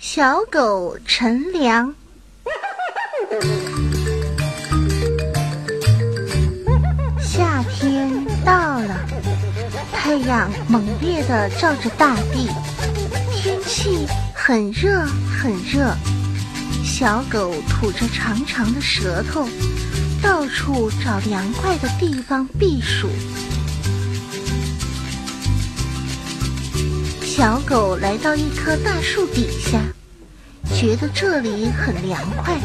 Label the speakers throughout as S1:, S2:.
S1: 小狗乘凉。夏天到了，太阳猛烈地照着大地，天气很热很热。小狗吐着长长的舌头，到处找凉快的地方避暑。小狗来到一棵大树底下，觉得这里很凉快。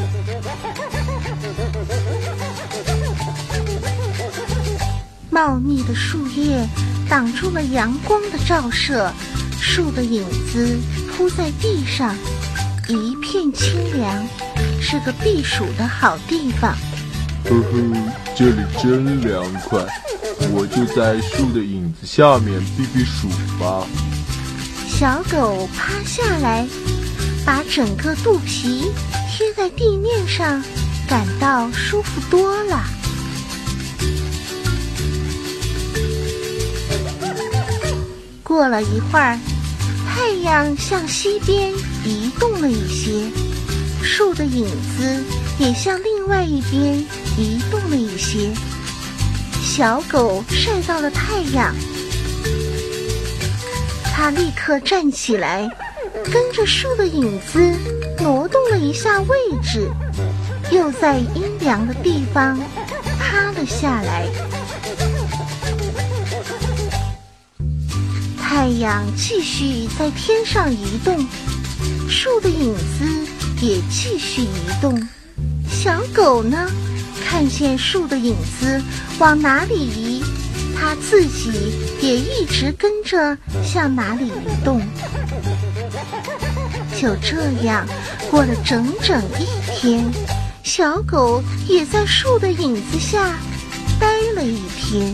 S1: 茂密的树叶挡住了阳光的照射，树的影子铺在地上，一片清凉，是个避暑的好地方。
S2: 呵呵，这里真凉快，我就在树的影子下面避避暑吧。
S1: 小狗趴下来，把整个肚皮贴在地面上，感到舒服多了。过了一会儿，太阳向西边移动了一些，树的影子也向另外一边移动了一些。小狗晒到了太阳。他立刻站起来，跟着树的影子挪动了一下位置，又在阴凉的地方趴了下来。太阳继续在天上移动，树的影子也继续移动。小狗呢，看见树的影子往哪里移？他自己也一直跟着向哪里移动，就这样过了整整一天。小狗也在树的影子下待了一天。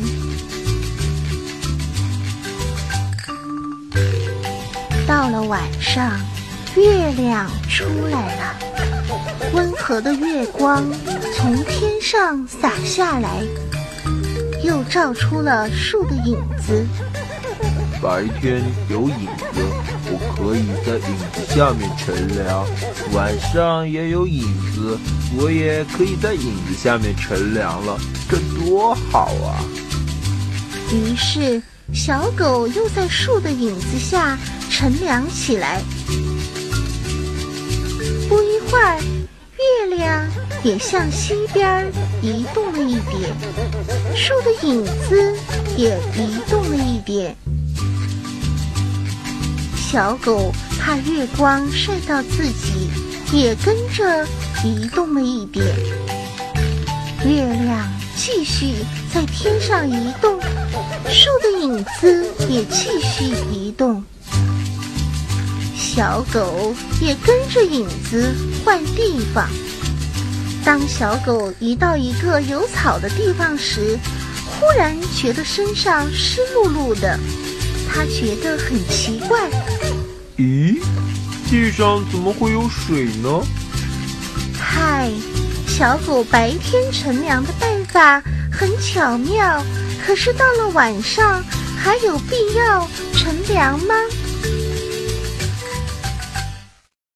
S1: 到了晚上，月亮出来了，温和的月光从天上洒下来。又照出了树的影子。
S2: 白天有影子，我可以在影子下面乘凉；晚上也有影子，我也可以在影子下面乘凉了。这多好啊！
S1: 于是，小狗又在树的影子下乘凉起来。不一会儿，月亮也向西边移动了一点，树的影子也移动了一点。小狗怕月光晒到自己，也跟着移动了一点。月亮继续在天上移动，树的影子也继续移动。小狗也跟着影子换地方。当小狗移到一个有草的地方时，忽然觉得身上湿漉漉的，它觉得很奇怪。
S2: 咦，地上怎么会有水呢？
S1: 嗨，小狗白天乘凉的办法很巧妙，可是到了晚上，还有必要乘凉吗？